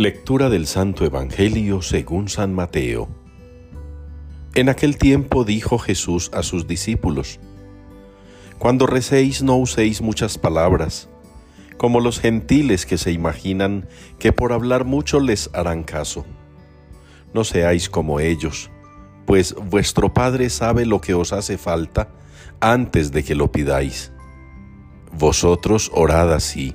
Lectura del Santo Evangelio según San Mateo. En aquel tiempo dijo Jesús a sus discípulos, Cuando recéis no uséis muchas palabras, como los gentiles que se imaginan que por hablar mucho les harán caso. No seáis como ellos, pues vuestro Padre sabe lo que os hace falta antes de que lo pidáis. Vosotros orad así.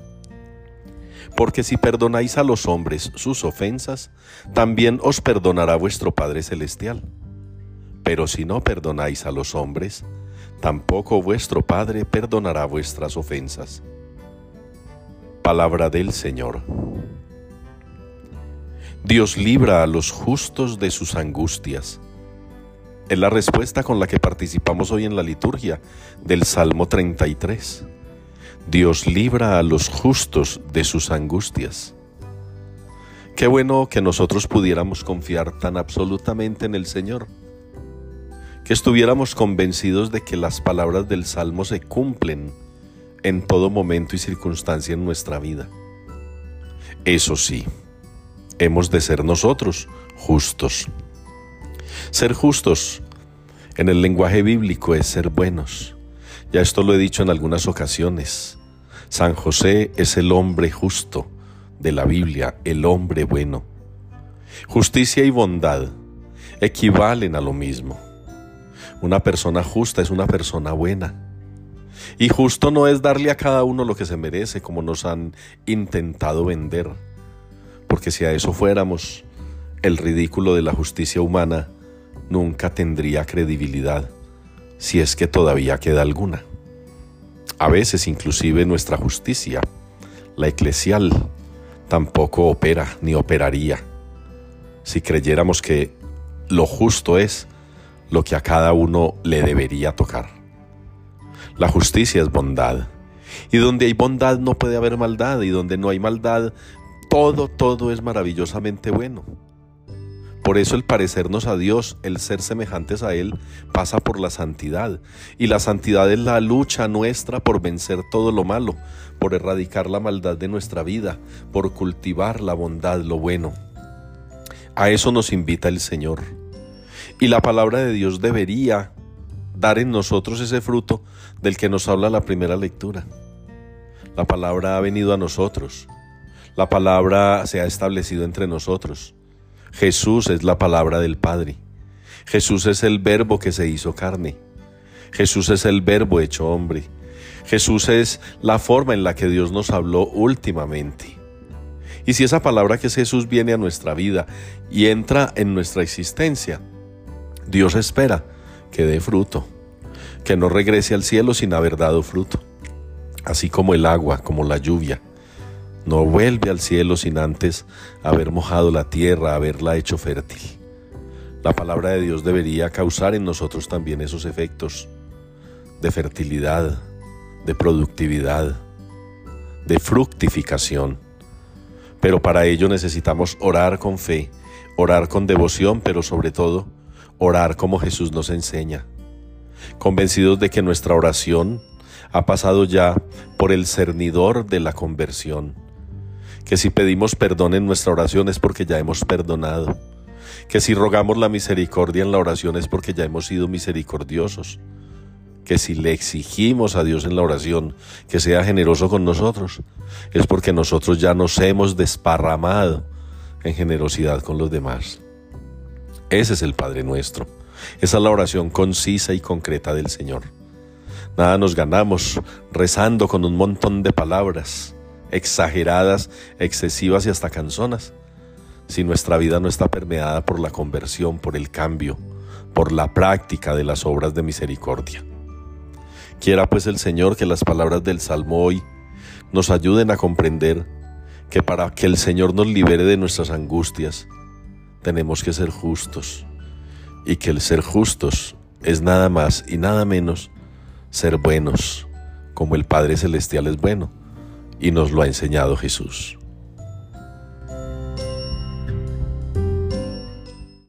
porque si perdonáis a los hombres sus ofensas, también os perdonará vuestro Padre Celestial. Pero si no perdonáis a los hombres, tampoco vuestro Padre perdonará vuestras ofensas. Palabra del Señor. Dios libra a los justos de sus angustias. Es la respuesta con la que participamos hoy en la liturgia del Salmo 33. Dios libra a los justos de sus angustias. Qué bueno que nosotros pudiéramos confiar tan absolutamente en el Señor, que estuviéramos convencidos de que las palabras del Salmo se cumplen en todo momento y circunstancia en nuestra vida. Eso sí, hemos de ser nosotros justos. Ser justos en el lenguaje bíblico es ser buenos ya esto lo he dicho en algunas ocasiones. San José es el hombre justo de la Biblia, el hombre bueno. Justicia y bondad equivalen a lo mismo. Una persona justa es una persona buena. Y justo no es darle a cada uno lo que se merece, como nos han intentado vender. Porque si a eso fuéramos, el ridículo de la justicia humana nunca tendría credibilidad si es que todavía queda alguna. A veces inclusive nuestra justicia, la eclesial, tampoco opera ni operaría si creyéramos que lo justo es lo que a cada uno le debería tocar. La justicia es bondad. Y donde hay bondad no puede haber maldad. Y donde no hay maldad, todo, todo es maravillosamente bueno. Por eso el parecernos a Dios, el ser semejantes a Él, pasa por la santidad. Y la santidad es la lucha nuestra por vencer todo lo malo, por erradicar la maldad de nuestra vida, por cultivar la bondad, lo bueno. A eso nos invita el Señor. Y la palabra de Dios debería dar en nosotros ese fruto del que nos habla la primera lectura. La palabra ha venido a nosotros. La palabra se ha establecido entre nosotros. Jesús es la palabra del Padre. Jesús es el verbo que se hizo carne. Jesús es el verbo hecho hombre. Jesús es la forma en la que Dios nos habló últimamente. Y si esa palabra que es Jesús viene a nuestra vida y entra en nuestra existencia, Dios espera que dé fruto, que no regrese al cielo sin haber dado fruto, así como el agua, como la lluvia no vuelve al cielo sin antes haber mojado la tierra, haberla hecho fértil. La palabra de Dios debería causar en nosotros también esos efectos de fertilidad, de productividad, de fructificación. Pero para ello necesitamos orar con fe, orar con devoción, pero sobre todo orar como Jesús nos enseña, convencidos de que nuestra oración ha pasado ya por el cernidor de la conversión que si pedimos perdón en nuestra oración es porque ya hemos perdonado, que si rogamos la misericordia en la oración es porque ya hemos sido misericordiosos, que si le exigimos a Dios en la oración que sea generoso con nosotros, es porque nosotros ya nos hemos desparramado en generosidad con los demás. Ese es el Padre nuestro. Esa es la oración concisa y concreta del Señor. Nada nos ganamos rezando con un montón de palabras exageradas, excesivas y hasta canzonas, si nuestra vida no está permeada por la conversión, por el cambio, por la práctica de las obras de misericordia. Quiera pues el Señor que las palabras del Salmo hoy nos ayuden a comprender que para que el Señor nos libere de nuestras angustias, tenemos que ser justos, y que el ser justos es nada más y nada menos ser buenos, como el Padre Celestial es bueno, y nos lo ha enseñado Jesús.